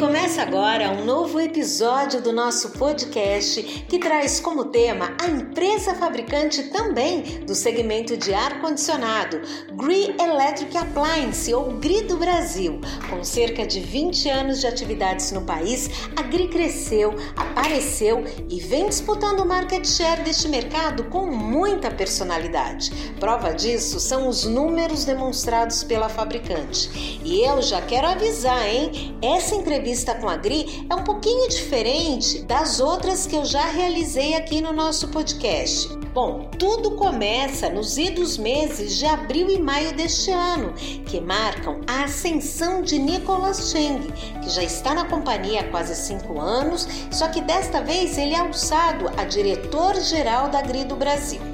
começa agora um novo episódio do nosso podcast que traz como tema a empresa fabricante também do segmento de ar-condicionado, Gree Electric Appliance ou GRI do Brasil. Com cerca de 20 anos de atividades no país, a GRI cresceu, apareceu e vem disputando o market share deste mercado com muita personalidade. Prova disso são os números demonstrados pela fabricante. E eu já quero avisar, hein? Essa entrevista com a Gri é um pouquinho diferente das outras que eu já realizei aqui no nosso podcast. Bom, tudo começa nos idos meses de abril e maio deste ano, que marcam a ascensão de Nicolas Cheng, que já está na companhia há quase cinco anos, só que desta vez ele é alçado a diretor-geral da Gri do Brasil.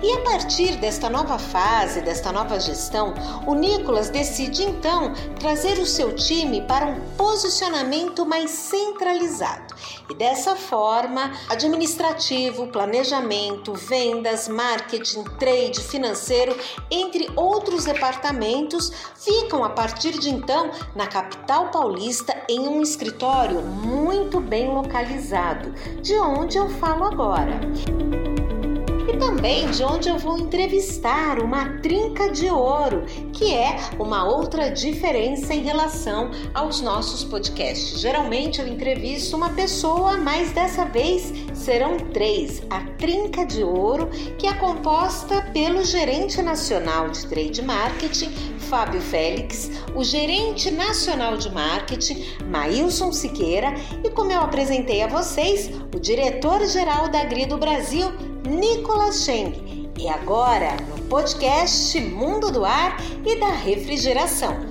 E a partir desta nova fase, desta nova gestão, o Nicolas decide então trazer o seu time para um posicionamento mais centralizado. E dessa forma, administrativo, planejamento, vendas, marketing, trade, financeiro, entre outros departamentos, ficam a partir de então na capital paulista em um escritório muito bem localizado, de onde eu falo agora também de onde eu vou entrevistar uma trinca de ouro, que é uma outra diferença em relação aos nossos podcasts. Geralmente eu entrevisto uma pessoa, mas dessa vez serão três. A trinca de ouro, que é composta pelo gerente nacional de trade marketing, Fábio Félix, o gerente nacional de marketing, Maílson Siqueira, e como eu apresentei a vocês, o diretor-geral da Agri do Brasil, Nicolas Cheng. E agora, no podcast Mundo do Ar e da Refrigeração.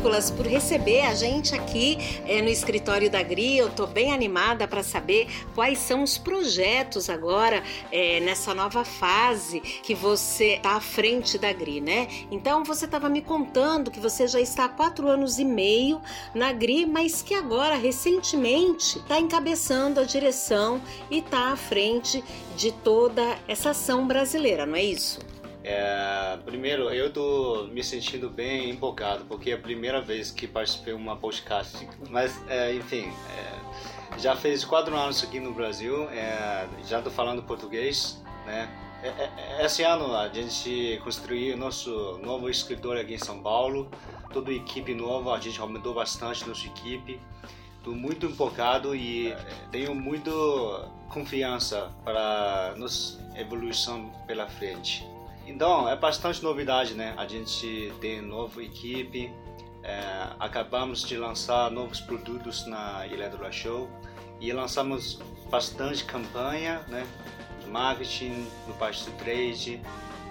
Nicolas, por receber a gente aqui é, no escritório da GRI. Eu estou bem animada para saber quais são os projetos agora é, nessa nova fase que você está à frente da GRI, né? Então, você estava me contando que você já está há quatro anos e meio na GRI, mas que agora, recentemente, está encabeçando a direção e está à frente de toda essa ação brasileira, não é isso? É, primeiro, eu tô me sentindo bem empolgado, porque é a primeira vez que participei de uma podcast. Mas, é, enfim, é, já fez quatro anos aqui no Brasil, é, já tô falando português, né? É, é, esse ano a gente construiu nosso novo escritório aqui em São Paulo, toda equipe nova, a gente aumentou bastante nossa equipe. Estou muito empolgado e tenho muito confiança para nossa evolução pela frente. Então, é bastante novidade, né? A gente tem nova equipe, é, acabamos de lançar novos produtos na Electro Show e lançamos bastante campanha, né? De marketing, no parte do trade.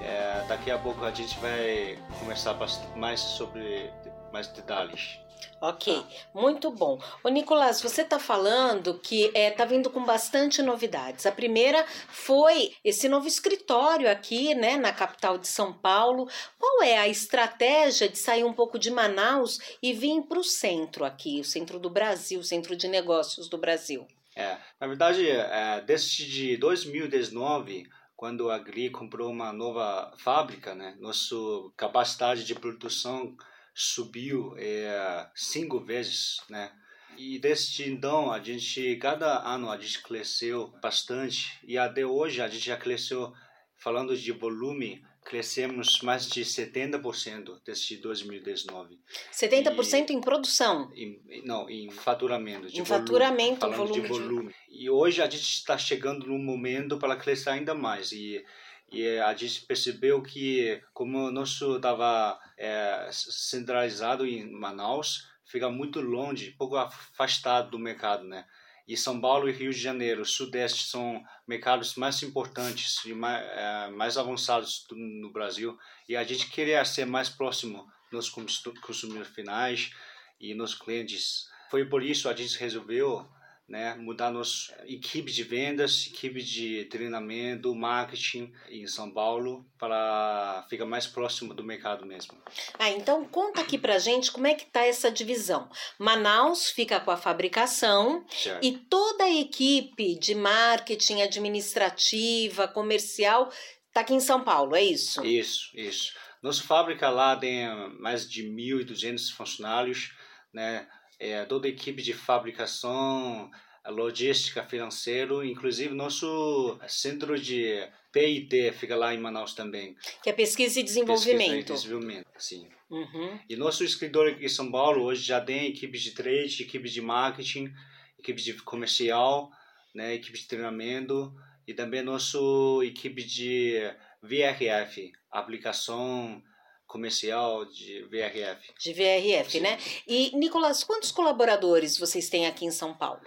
É, daqui a pouco a gente vai conversar mais sobre mais detalhes. Ok, muito bom. O Nicolás, você está falando que está é, tá vindo com bastante novidades. A primeira foi esse novo escritório aqui, né, na capital de São Paulo. Qual é a estratégia de sair um pouco de Manaus e vir para o centro aqui, o centro do Brasil, o centro de negócios do Brasil? É, na verdade, é, desde 2019 quando a Gri comprou uma nova fábrica, né, nossa capacidade de produção subiu é, cinco vezes, né? E desde então, a gente, cada ano a gente cresceu bastante e até hoje a gente já cresceu, falando de volume, crescemos mais de 70% desde 2019. 70% e, em produção? Em, não, em faturamento. em volume, faturamento, falando volume de volume. De... E hoje a gente está chegando num momento para crescer ainda mais. E e a gente percebeu que como o nosso estava é, centralizado em Manaus fica muito longe pouco afastado do mercado né? E São Paulo e Rio de Janeiro Sudeste são mercados mais importantes e mais, é, mais avançados do, no Brasil. E a gente queria ser mais próximo nos consumidores finais e nos clientes. Foi por isso a gente resolveu né, mudar nossa equipe de vendas, equipe de treinamento, marketing em São Paulo para ficar mais próximo do mercado mesmo. Ah, então conta aqui pra gente como é que tá essa divisão. Manaus fica com a fabricação Certo. e toda a equipe de marketing, administrativa, comercial tá aqui em São Paulo, é isso? Isso, isso. Nossa fábrica lá tem mais de 1.200 funcionários, né? É, toda a equipe de fabricação, logística, financeiro, inclusive nosso centro de P&D fica lá em Manaus também. Que é pesquisa e Pesquisa desenvolvimento. e desenvolvimento, sim. Uhum. E nosso escritório aqui em São Paulo hoje já tem equipe de trade, equipe de marketing, equipe de comercial, né, equipe de treinamento e também nosso equipe de VRF, aplicação comercial de VRF. De VRF, Sim. né? E, Nicolas, quantos colaboradores vocês têm aqui em São Paulo?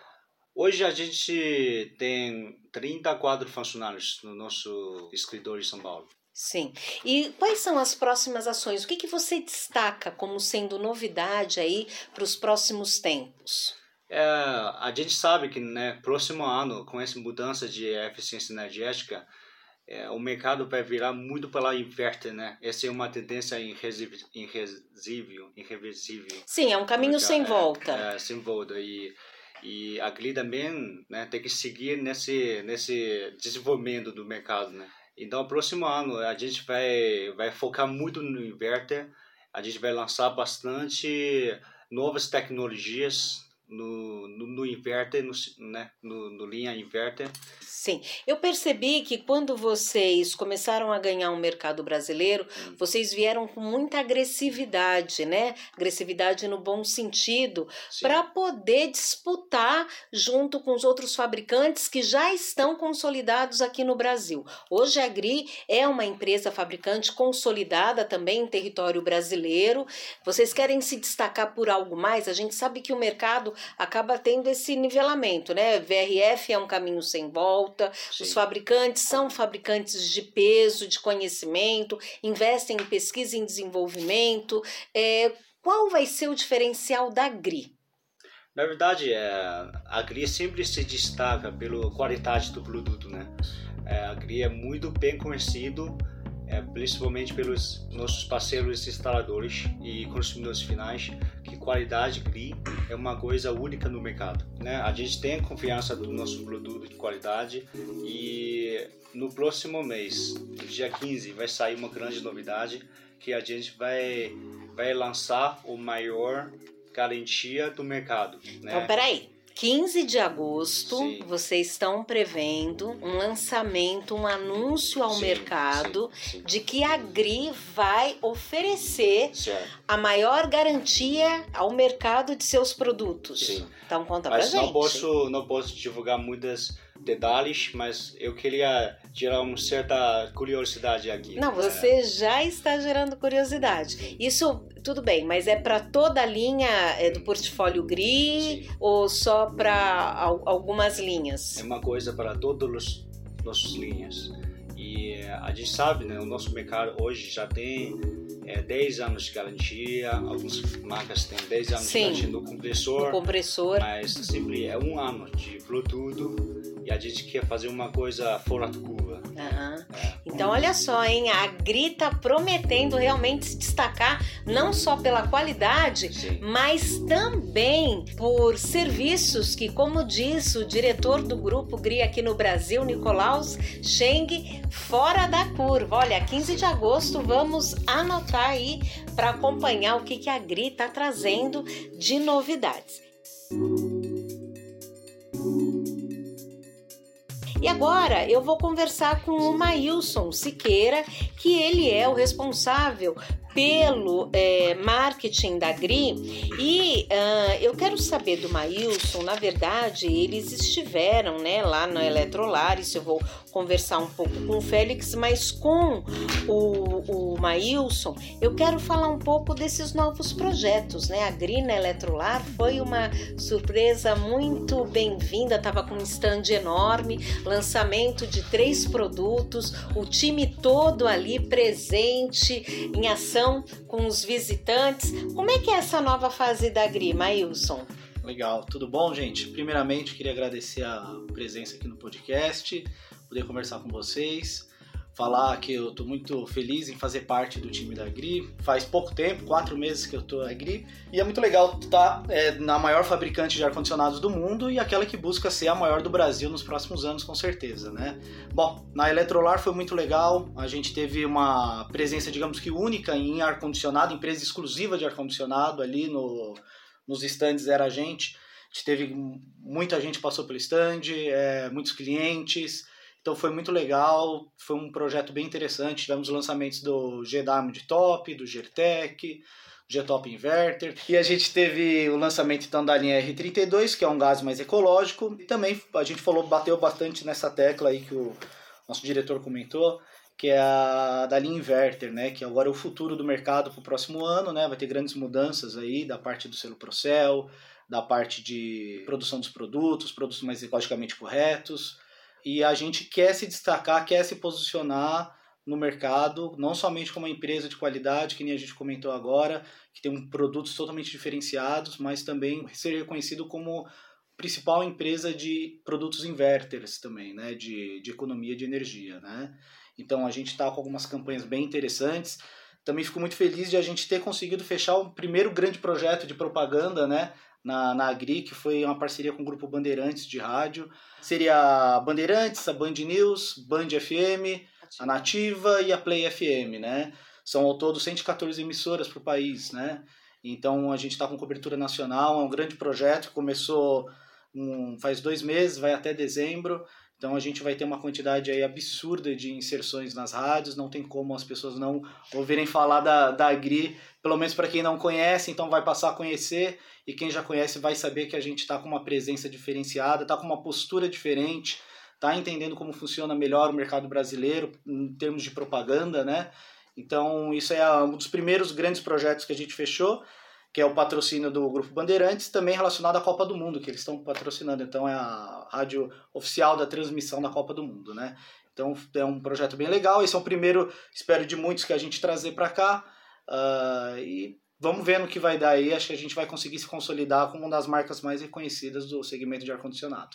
Hoje a gente tem 34 funcionários no nosso escritório em São Paulo. Sim. E quais são as próximas ações? O que, que você destaca como sendo novidade aí para os próximos tempos? É, a gente sabe que né, próximo ano, com essa mudança de eficiência energética, é, o mercado vai virar muito pela inverter, né? Essa é uma tendência irresível, irresível, irreversível. Sim, é um caminho sem É, volta. É, sem volta. E, e a GRI também né, tem que seguir nesse, nesse desenvolvimento do mercado, né? Então, próximo ano, a gente vai, vai focar muito no inverter, a gente vai lançar bastante novas tecnologias no, no, no inverter, no, né, no, no linha inverter. Sim. Eu percebi que quando vocês começaram a ganhar o mercado brasileiro, Hum. vocês vieram com muita agressividade, né? Agressividade no bom sentido, para poder disputar junto com os outros fabricantes que já estão consolidados aqui no Brasil. Hoje a Gri é uma empresa fabricante consolidada também em território brasileiro. Vocês querem se destacar por algo mais? A gente sabe que o mercado acaba tendo esse nivelamento, né? VRF é um caminho sem volta, Sim. os fabricantes são fabricantes de peso, de conhecimento, investem em pesquisa e em desenvolvimento. É, qual vai ser o diferencial da GRI? Na verdade, é, a GRI sempre se destaca pela qualidade do produto, né? É, a GRI é muito bem conhecido, é, principalmente pelos nossos parceiros instaladores e consumidores finais, que qualidade GRI é uma coisa única no mercado, né? A gente tem confiança do nosso produto de qualidade e no próximo mês, dia 15, vai sair uma grande novidade que a gente vai vai lançar o maior garantia do mercado, né? Então, peraí. 15 de agosto, Sim. vocês estão prevendo um lançamento, um anúncio ao Sim, mercado sim, de que a GRI vai oferecer a maior garantia ao mercado de seus produtos. Sim. Então conta Mas pra gente. não posso, não posso divulgar muitos detalhes, mas eu queria gerar uma certa curiosidade aqui. Não, É, você já está gerando curiosidade. Isso, tudo bem, mas é para toda a linha é, do portfólio GRI Sim. ou só para algumas linhas? é uma coisa para todas as nossas linhas. E eh, a gente sabe, né, o nosso mercado hoje já tem eh, 10 anos de garantia, algumas marcas têm 10 anos Sim. de garantia no compressor, O compressor. mas sempre é um ano de produto e a gente quer fazer uma coisa fora da curva. É. Então, olha só, hein? A GRI tá prometendo realmente se destacar não só pela qualidade, Sim. mas também por serviços que, como diz o diretor do grupo GRI aqui no Brasil, Nicolaus Cheng, fora da curva. Olha, 15 de agosto, vamos anotar aí para acompanhar o que, que a GRI está trazendo de novidades. E agora eu vou conversar com o Maílson Siqueira, que ele é o responsável pelo é, marketing da GRI. E ah, eu quero saber do Maílson, na verdade, eles estiveram né, lá na Eletrolar, isso eu vou conversar um pouco com o Félix, mas com o, o Maílson, eu quero falar um pouco desses novos projetos, né? A GRI na Eletrolar foi uma surpresa muito bem-vinda, estava com um stand enorme, lançamento de três produtos, o time todo ali presente, em ação com os visitantes. Como é que é essa nova fase da GRI, Maílson? Legal, tudo bom, gente? Primeiramente, queria agradecer a presença aqui no podcast, poder conversar com vocês falar que eu estou muito feliz em fazer parte do time da Agri. Faz pouco tempo, quatro meses que eu estou na Agri, e é muito legal estar é, na maior fabricante de ar-condicionados do mundo e aquela que busca ser a maior do Brasil nos próximos anos, com certeza, né? Bom, na Eletrolar foi muito legal, a gente teve uma presença, digamos que única em ar-condicionado, empresa exclusiva de ar-condicionado ali no, nos stands era a gente. A gente teve muita gente passou pelo stand, é, muitos clientes, então foi muito legal, foi um projeto bem interessante. Tivemos lançamentos do GW de Top, do Gertec, G-Top Inverter. E a gente teve o lançamento então da linha R32, que é um gás mais ecológico. E também a gente falou, bateu bastante nessa tecla aí que o nosso diretor comentou, que é a da linha Inverter, né? Que agora é o futuro do mercado para o próximo ano, né? Vai ter grandes mudanças aí da parte do selo Procel, da parte de produção dos produtos, produtos mais ecologicamente corretos e a gente quer se destacar, quer se posicionar no mercado, não somente como uma empresa de qualidade, que nem a gente comentou agora, que tem produtos totalmente diferenciados, mas também ser reconhecido como principal empresa de produtos inverters também, né, de, de economia de energia, né. Então a gente está com algumas campanhas bem interessantes. Também fico muito feliz de a gente ter conseguido fechar o primeiro grande projeto de propaganda, né, na, na Agri, que foi uma parceria com o Grupo Bandeirantes de rádio. Seria a Bandeirantes, a Band News, Band FM, a Nativa e a Play FM, né? São ao todo 114 emissoras para o país, né? Então a gente está com cobertura nacional, é um grande projeto que começou um, faz dois meses, vai até dezembro. Então a gente vai ter uma quantidade aí absurda de inserções nas rádios, não tem como as pessoas não ouvirem falar da, da Agri, pelo menos para quem não conhece, então vai passar a conhecer, e quem já conhece vai saber que a gente está com uma presença diferenciada, está com uma postura diferente, está entendendo como funciona melhor o mercado brasileiro em termos de propaganda, né? Então isso é um dos primeiros grandes projetos que a gente fechou que é o patrocínio do Grupo Bandeirantes, também relacionado à Copa do Mundo, que eles estão patrocinando. Então é a rádio oficial da transmissão da Copa do Mundo, né? Então é um projeto bem legal. Esse é o primeiro, espero, de muitos que a gente trazer para cá. Uh, e vamos ver no que vai dar aí. Acho que a gente vai conseguir se consolidar como uma das marcas mais reconhecidas do segmento de ar-condicionado.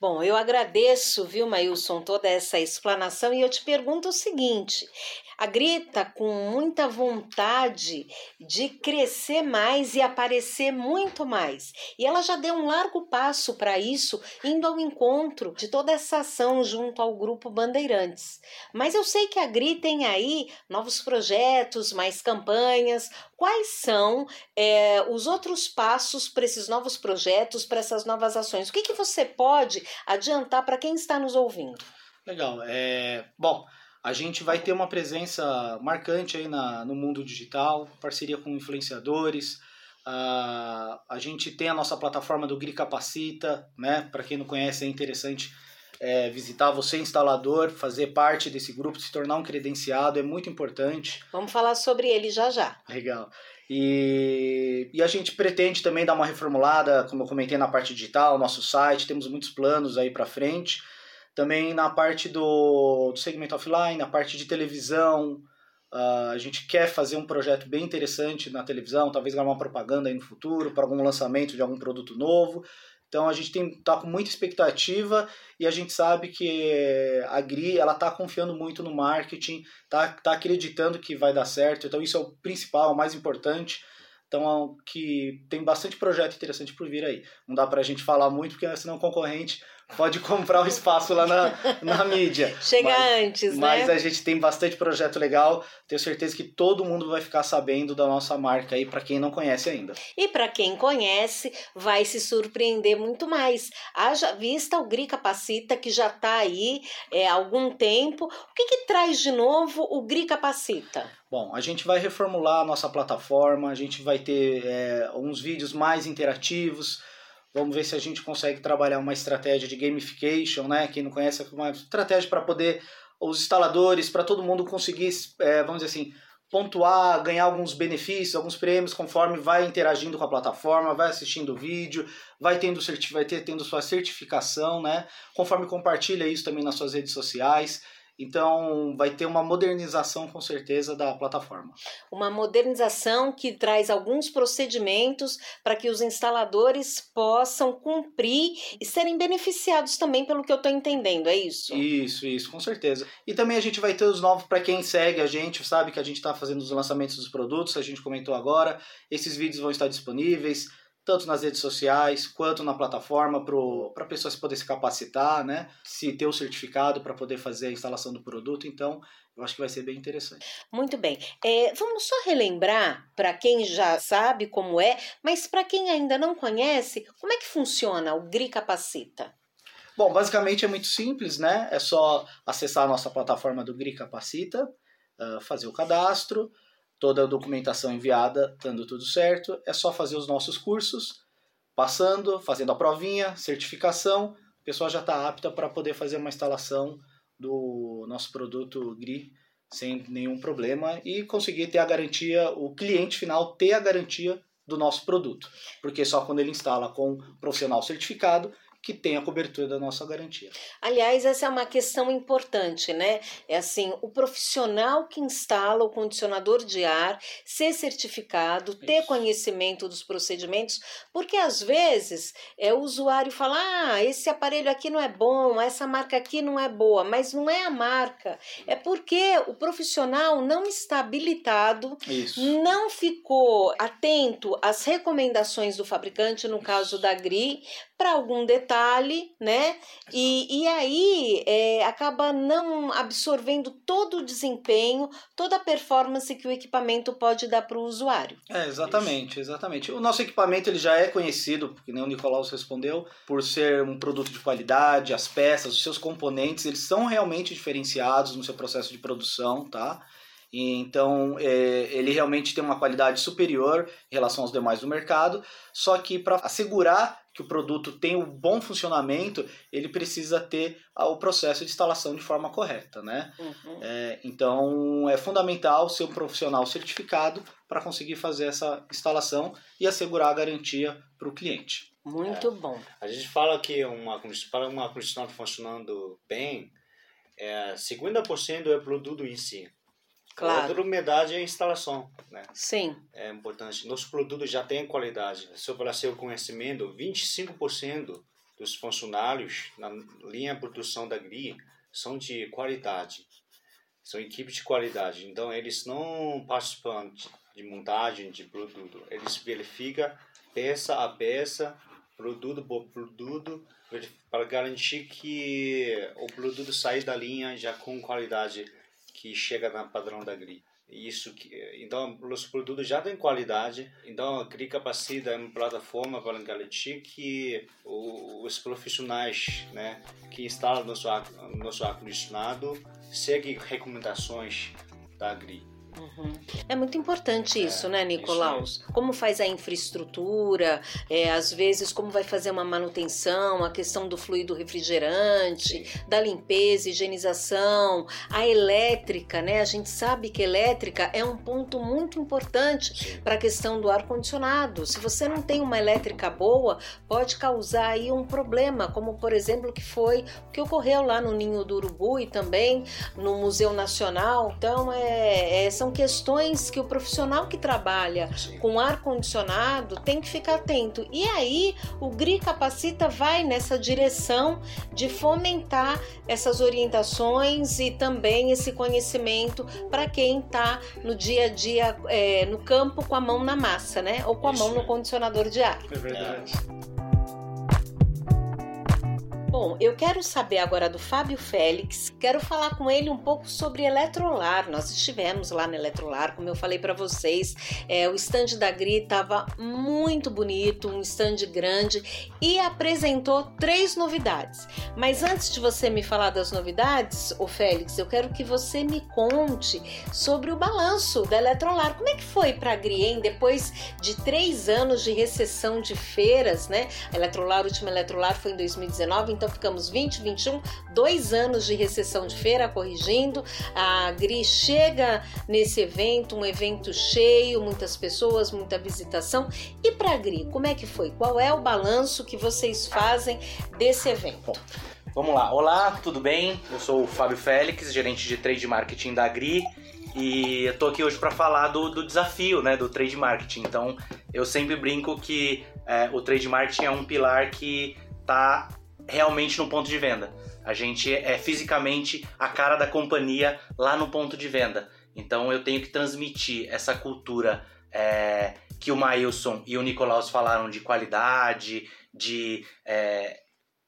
Bom, eu agradeço, viu, Mailson, toda essa explanação e eu te pergunto o seguinte: a Grita, com muita vontade de crescer mais e aparecer muito mais. E ela já deu um largo passo para isso, indo ao encontro de toda essa ação junto ao Grupo Bandeirantes. Mas eu sei que a Gri tem aí novos projetos, mais campanhas. Quais são é, os outros passos para esses novos projetos, para essas novas ações? O que, que você pode adiantar para quem está nos ouvindo? Legal. É, bom, a gente vai ter uma presença marcante aí na, no mundo digital, parceria com influenciadores. Uh, a gente tem a nossa plataforma do Gri Capacita, né? Para quem não conhece, é interessante é, visitar você, instalador, fazer parte desse grupo, se tornar um credenciado, é muito importante. Vamos falar sobre ele já já. Legal. E, e a gente pretende também dar uma reformulada, como eu comentei na parte digital, nosso site, temos muitos planos aí para frente. Também na parte do, do segmento offline, na parte de televisão, uh, a gente quer fazer um projeto bem interessante na televisão, talvez gravar uma propaganda aí no futuro, para algum lançamento de algum produto novo. Então a gente está com muita expectativa e a gente sabe que a Gri ela está confiando muito no marketing, está tá acreditando que vai dar certo. Então isso é o principal, o mais importante. Então que tem bastante projeto interessante por vir aí. Não dá para a gente falar muito porque senão o concorrente pode comprar o espaço lá na, na mídia. Chega mas, antes, né? Mas a gente tem bastante projeto legal. Tenho certeza que todo mundo vai ficar sabendo da nossa marca aí, para quem não conhece ainda. E para quem conhece, vai se surpreender muito mais. Haja vista o Gri Capacita, que já está aí é, há algum tempo. O que, que traz de novo o Gri Capacita? Bom, a gente vai reformular a nossa plataforma, a gente vai ter é, uns vídeos mais interativos Vamos ver se a gente consegue trabalhar uma estratégia de gamification, né? Quem não conhece, é uma estratégia para poder os instaladores, para todo mundo conseguir, é, vamos dizer assim, pontuar, ganhar alguns benefícios, alguns prêmios conforme vai interagindo com a plataforma, vai assistindo o vídeo, vai tendo vai ter tendo sua certificação, né? Conforme compartilha isso também nas suas redes sociais. Então, vai ter uma modernização com certeza da plataforma. Uma modernização que traz alguns procedimentos para que os instaladores possam cumprir e serem beneficiados também pelo que eu estou entendendo, é isso? Isso, isso, com certeza. E também a gente vai ter os novos para quem segue a gente, sabe que a gente está fazendo os lançamentos dos produtos, a gente comentou agora. Esses vídeos vão estar disponíveis tanto nas redes sociais quanto na plataforma para a pessoa se poder se capacitar, né? Se ter o certificado para poder fazer a instalação do produto. Então, eu acho que vai ser bem interessante. Muito bem. É, vamos só relembrar para quem já sabe como é, mas para quem ainda não conhece, como é que funciona o GRI Capacita? Bom, basicamente é muito simples, né? É só acessar a nossa plataforma do GRI Capacita, uh, fazer o cadastro, toda a documentação enviada, dando tudo certo, é só fazer os nossos cursos, passando, fazendo a provinha, certificação, a pessoa já está apta para poder fazer uma instalação do nosso produto GRI sem nenhum problema e conseguir ter a garantia, o cliente final ter a garantia do nosso produto. Porque só quando ele instala com um profissional certificado que tem a cobertura da nossa garantia. Aliás, essa é uma questão importante, né? É assim, o profissional que instala o condicionador de ar ser certificado, Isso. ter conhecimento dos procedimentos, porque às vezes é o usuário fala: "Ah, esse aparelho aqui não é bom, essa marca aqui não é boa", mas não é a marca, é porque o profissional não está habilitado, Isso. não ficou atento às recomendações do fabricante, no caso da GRI, para algum detalhe, né? E, e aí é, acaba não absorvendo todo o desempenho, toda a performance que o equipamento pode dar para o usuário. É, exatamente, exatamente. O nosso equipamento ele já é conhecido, porque nem o Nicolau respondeu, por ser um produto de qualidade, as peças, os seus componentes, eles são realmente diferenciados no seu processo de produção, tá? então é, ele realmente tem uma qualidade superior em relação aos demais do mercado. Só que para assegurar que o produto tem um bom funcionamento, ele precisa ter o processo de instalação de forma correta, né? Uhum. É, então é fundamental ser um profissional certificado para conseguir fazer essa instalação e assegurar a garantia para o cliente. Muito é, bom. A gente fala que uma, para uma construção funcionando bem, é, 50% é o produto em si. Claro. Outra umidade é a instalação, né? Sim. É importante. Nosso produto já tem qualidade. Só para seu conhecimento, 25% dos funcionários na linha de produção da GRI são de qualidade. São equipes de qualidade. Então, eles não participam de montagem de produto. Eles verificam peça a peça, produto por produto, para garantir que o produto sai da linha já com qualidade que chega na padrão da GRI. Isso que, então, os produtos já têm qualidade, então a GRI capacita uma plataforma para garantir que os profissionais né, que instalam nosso nosso ar-condicionado seguem recomendações da GRI. Uhum. É muito importante isso, é, né, Nicolaus? Isso como faz a infraestrutura, é, às vezes como vai fazer uma manutenção, a questão do fluido refrigerante, Sim. da limpeza, higienização, a elétrica, né? A gente sabe que elétrica é um ponto muito importante para a questão do ar condicionado. Se você não tem uma elétrica boa, pode causar aí um problema, como por exemplo que foi o que ocorreu lá no Ninho do Urubu e também no Museu Nacional. Então, é, é são são questões que o profissional que trabalha Sim. com ar condicionado tem que ficar atento. E aí o GRI Capacita vai nessa direção de fomentar essas orientações e também esse conhecimento para quem está no dia a dia é, no campo com a mão na massa, né? Ou com a Isso. mão no condicionador de ar. É verdade. É. Bom, eu quero saber agora do Fábio Félix. Quero falar com ele um pouco sobre Eletrolar. Nós estivemos lá no Eletrolar, como eu falei para vocês. É, o stand da Gri estava muito bonito, um stand grande e apresentou três novidades. Mas antes de você me falar das novidades, o Félix, eu quero que você me conte sobre o balanço da Eletrolar. Como é que foi para a Gri, hein? Depois de três anos de recessão de feiras, né? A Eletrolar, último Eletrolar foi em 2019, então então ficamos 20, 21, dois anos de recessão de feira corrigindo. A GRI chega nesse evento, um evento cheio, muitas pessoas, muita visitação. E para a GRI, como é que foi? Qual é o balanço que vocês fazem desse evento? Bom, Vamos lá. Olá, tudo bem? Eu sou o Fábio Félix, gerente de trade marketing da Agri. E eu tô aqui hoje para falar do, do, desafio né, do trade marketing. Então, eu sempre brinco que é, o trade marketing é um pilar que tá realmente no ponto de venda. A gente é fisicamente a cara da companhia lá no ponto de venda. Então, eu tenho que transmitir essa cultura é, que o Mailson e o Nicolaus falaram de qualidade, de é,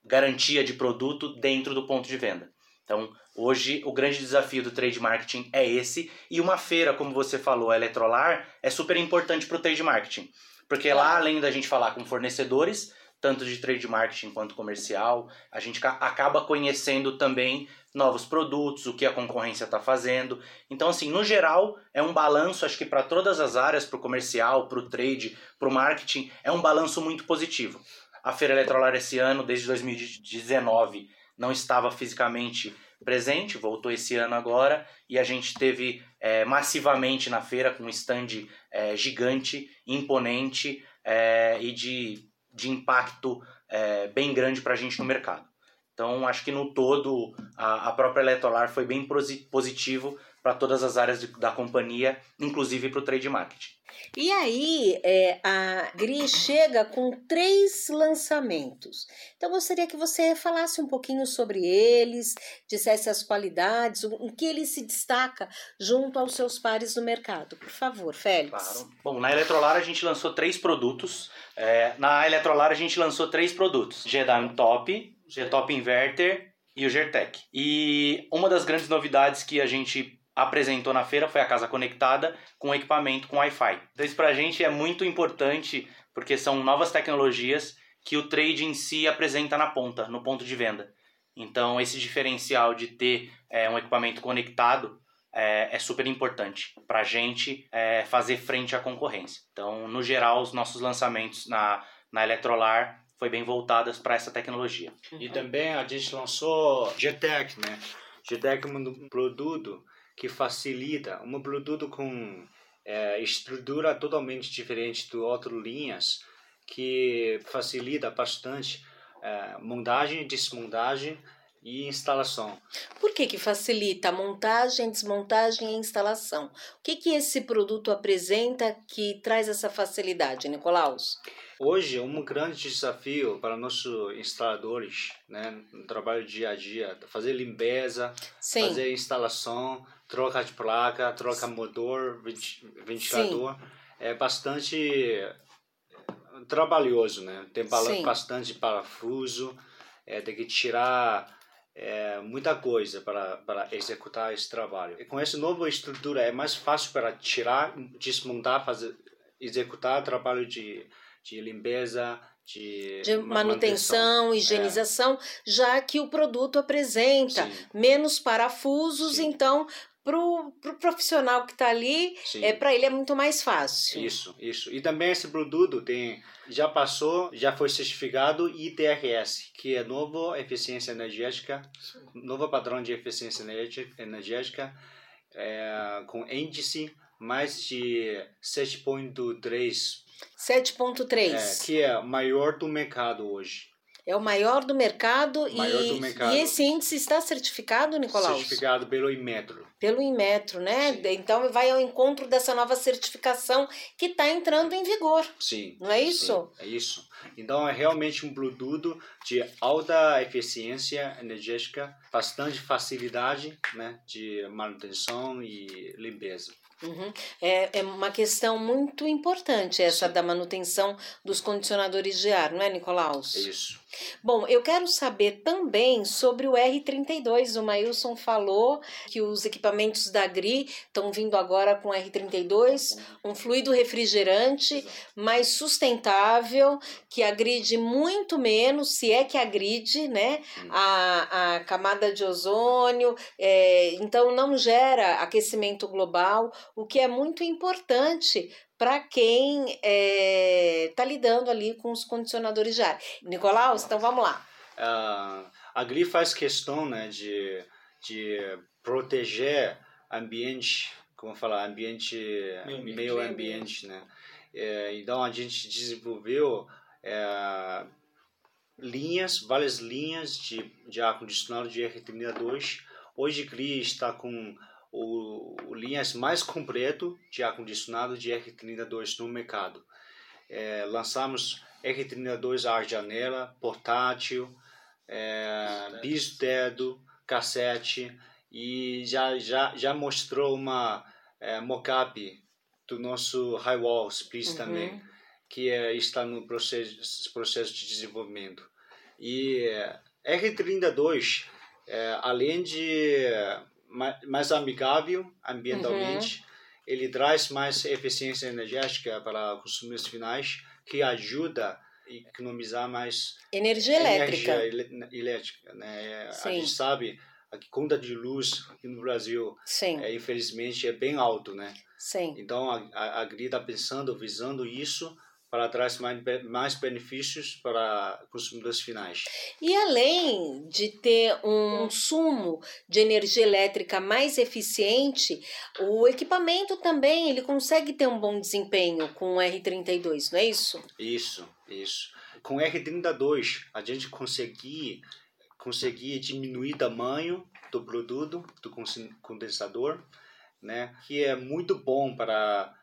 garantia de produto dentro do ponto de venda. Então, hoje o grande desafio do trade marketing é esse, e uma feira, como você falou, a Eletrolar, é super importante para o trade marketing. Porque lá, além da gente falar com fornecedores, tanto de trade marketing quanto comercial, a gente acaba conhecendo também novos produtos, o que a concorrência está fazendo. Então, assim, no geral, é um balanço, acho que para todas as áreas, para o comercial, para o trade, para o marketing, é um balanço muito positivo. A Feira Eletrolar esse ano, desde 2019, não estava fisicamente presente, voltou esse ano agora, e a gente teve é, massivamente na feira com um stand é, gigante, imponente é, e de, de impacto é, bem grande para a gente no mercado. Então, acho que no todo, a, a própria Eletrolar foi bem positivo para todas as áreas de, da companhia, inclusive para o trade marketing. E aí, é, a GRI chega com três lançamentos. Então, gostaria que você falasse um pouquinho sobre eles, dissesse as qualidades, o que ele se destaca junto aos seus pares no mercado. Por favor, Félix. Claro. Bom, na Eletrolar a gente lançou três produtos. É, na Eletrolar a gente lançou três produtos: G-Dyne Top, G-Top Inverter e o Gertec. E uma das grandes novidades que a gente apresentou na feira foi a casa conectada com equipamento com Wi-Fi. Então isso para a gente é muito importante porque são novas tecnologias que o trade em si apresenta na ponta, no ponto de venda. Então esse diferencial de ter é, um equipamento conectado é, é super importante para a gente é, fazer frente à concorrência. Então no geral os nossos lançamentos na, na Eletrolar foi bem voltadas para essa tecnologia. E também a gente lançou GTEC, né? GTEC é um produto que facilita um produto com é, estrutura totalmente diferente de outras linhas que facilita bastante é, montagem, desmontagem e instalação. Por que, que facilita a montagem, desmontagem e instalação? O que, que esse produto apresenta que traz essa facilidade, Nicolaus? Hoje, um grande desafio para nossos instaladores, né, no trabalho dia a dia, fazer limpeza, Sim. fazer instalação, troca de placa, troca motor, ventilador, Sim. é bastante trabalhoso, né? Tem Sim. bastante parafuso, é, tem que tirar é, muita coisa para, para executar esse trabalho. E com essa nova estrutura é mais fácil para tirar, desmontar, fazer, executar trabalho de, de limpeza, de, de manutenção, manutenção, higienização, é. já que o produto apresenta Sim. menos parafusos, Sim. então pro, pro profissional que está ali, Sim. é para ele é muito mais fácil. Isso, isso. E também esse produto tem já passou, já foi certificado ITRS, que é novo eficiência energética, Sim. novo padrão de eficiência energética, é, com índice mais de 7.3 7.3 é, que é maior do mercado hoje. É o maior do mercado, maior e, do mercado. e esse índice está certificado, Nicolau? Certificado pelo Inmetro. Pelo Inmetro, né? Sim. Então vai ao encontro dessa nova certificação que está entrando em vigor. Sim. Não é isso? Sim, é isso. Então é realmente um produto de alta eficiência energética, bastante facilidade né, de manutenção e limpeza. Uhum. É, é uma questão muito importante essa Sim. da manutenção dos condicionadores de ar, não é, Nicolaus? É isso. Bom, eu quero saber também sobre o R32. O Mailson falou que os equipamentos da GRI estão vindo agora com R32, um fluido refrigerante mais sustentável, que agride muito menos, se é que agride, né, hum. a, a camada de ozônio, é, então não gera aquecimento global, o que é muito importante para quem está é, tá lidando ali com os condicionadores de ar. Nicolaus, então vamos lá. Uh, a GRI faz questão né, de, de proteger ambiente, como falar, ambiente, meio, meio ambiente, né? É, então a gente desenvolveu é, linhas, várias linhas de, de ar-condicionado de R32. Hoje GRI está com o, o linhas mais completo de ar-condicionado de R32 no mercado. É, lançamos R32 ar janela, portátil, é, bistedo, cassete e já, já, já mostrou uma é, mockup do nosso high wall split uhum. também, que é, está no processo, processo de desenvolvimento. E é, R32, é, além de mais, mais amigável ambientalmente, uhum. ele traz mais eficiência energética para consumidores finais, que ajuda a economizar mais energia elétrica. Energia elétrica né? A gente sabe a conta de luz no Brasil, é, infelizmente, é bem alto, né? Sim. Então, a, a, a GRI está pensando, visando isso para trazer mais, mais benefícios para consumidores finais. E além de ter um consumo de energia elétrica mais eficiente, o equipamento também ele consegue ter um bom desempenho com o R32, não é isso? Isso, isso. Com o R32, a gente conseguir conseguir diminuir o tamanho do produto, do condensador, né? que é muito bom para,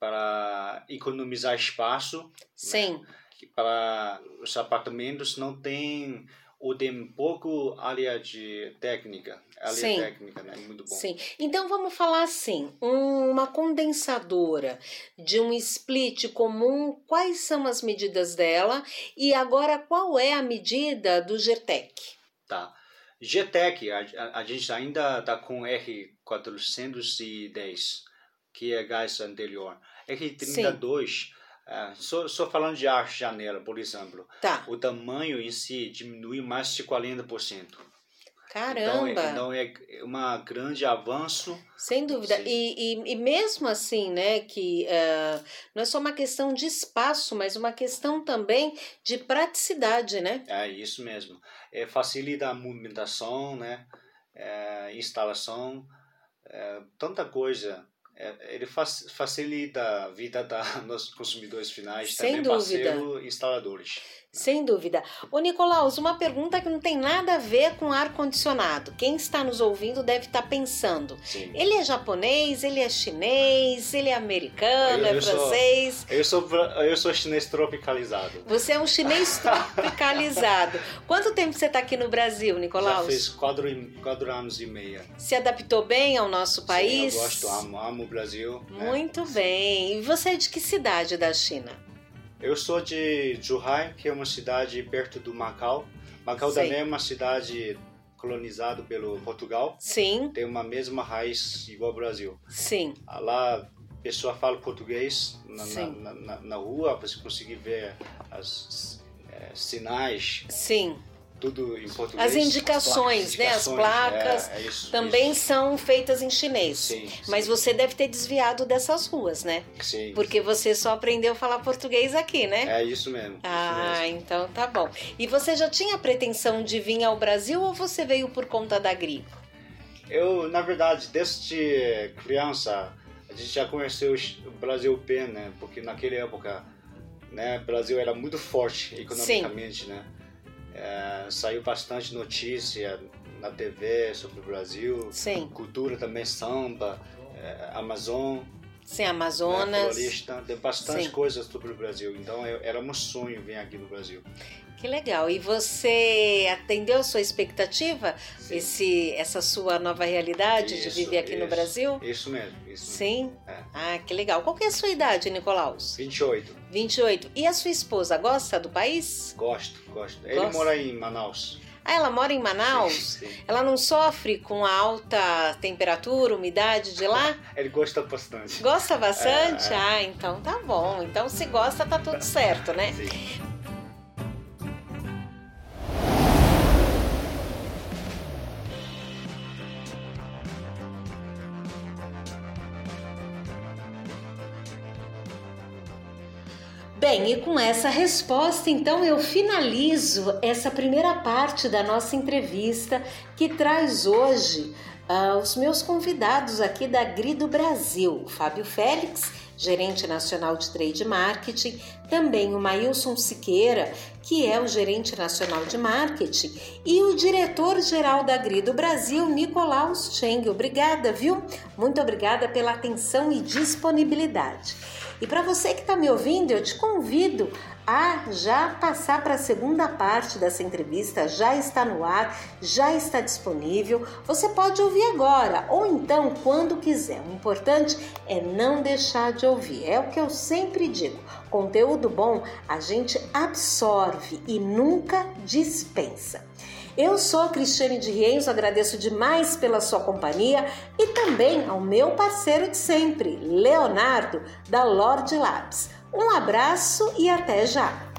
para economizar espaço. Né? Sim. Né? Para os apartamentos não tem ou tem pouco área de técnica, área Sim. técnica, né? Muito bom. Sim. Então vamos falar assim, uma condensadora de um split comum, quais são as medidas dela e agora qual é a medida do GTEC? Tá. GTEC, a, a, a gente ainda está com R410, que é gás anterior. R32, uh, só, só falando de ar janela, por exemplo, tá. o tamanho em si diminui mais de 40%. Caramba! Então, então é um grande avanço. Sem dúvida. E, e, e, mesmo assim, né, que uh, não é só uma questão de espaço, mas uma questão também de praticidade, né? É isso mesmo. É, facilita a movimentação, né? É, instalação, é, tanta coisa. É, ele facilita a vida dos consumidores finais, Sem também dúvida. parceiro instaladores. Sem dúvida. Ô Nicolaus, uma pergunta que não tem nada a ver com ar-condicionado. Quem está nos ouvindo deve estar pensando. Sim. Ele é japonês, ele é chinês, ele é americano, eu, é eu francês? Sou, eu, sou, eu sou chinês tropicalizado. Você é um chinês tropicalizado. Quanto tempo você está aqui no Brasil, Nicolaus? Já fez quatro, quatro anos e meio. Se adaptou bem ao nosso país? Sim, eu gosto, amo, amo o Brasil. Né? Muito né? bem. E você é de que cidade da China? Eu sou de Zhuhai, que é uma cidade perto do Macau. Macau Sei. também é uma cidade colonizada pelo Portugal. Sim. Tem uma mesma raiz igual ao Brasil. Sim. Lá a pessoa fala português na, na, na, na rua, você conseguir ver as é, sinais. Sim tudo em português. As indicações, as né? As placas é, é isso, também isso. são feitas em chinês. Sim, Mas sim. você deve ter desviado dessas ruas, né? Sim. Porque você só aprendeu a falar português aqui, né? É isso mesmo. Ah, isso mesmo. então tá bom. E você já tinha pretensão de vir ao Brasil ou você veio por conta da gripe? Eu, na verdade, desde criança, a gente já conheceu o Brasil bem, né? Porque naquela época, né, o Brasil era muito forte economicamente, Sim. né? É, saiu bastante notícia na TV sobre o Brasil. Sim. Cultura também, samba, é, Amazon. Sim, Amazonas. Né, florista, tem bastante Sim. coisas sobre o Brasil. Então eu, era um sonho vir aqui no Brasil. Que legal. E você atendeu a sua expectativa? Esse, essa sua nova realidade isso, de viver aqui isso, no Brasil? Isso mesmo. Isso Sim? Mesmo. É. Ah, que legal. Qual que é a sua idade, Nicolaus? 28. 28. E a sua esposa gosta do país? Gosto, gosto. Ele mora em Manaus. Ah, ela mora em Manaus? Sim, sim. Ela não sofre com a alta temperatura, umidade de lá? Ele gosta bastante. Gosta bastante? É, é. Ah, então tá bom. Então se gosta, tá tudo certo, né? Sim. Bem, e com essa resposta, então eu finalizo essa primeira parte da nossa entrevista que traz hoje uh, os meus convidados aqui da GRI do Brasil, Fábio Félix, gerente nacional de trade marketing, também o Mailson Siqueira, que é o gerente nacional de marketing, e o diretor-geral da Agri do Brasil, Nicolaus Cheng. Obrigada, viu? Muito obrigada pela atenção e disponibilidade. E para você que está me ouvindo, eu te convido a já passar para a segunda parte dessa entrevista, já está no ar, já está disponível. Você pode ouvir agora ou então quando quiser. O importante é não deixar de ouvir. É o que eu sempre digo. Conteúdo bom a gente absorve e nunca dispensa. Eu sou Cristiane de Rienzo, agradeço demais pela sua companhia e também ao meu parceiro de sempre, Leonardo, da Lorde Labs. Um abraço e até já!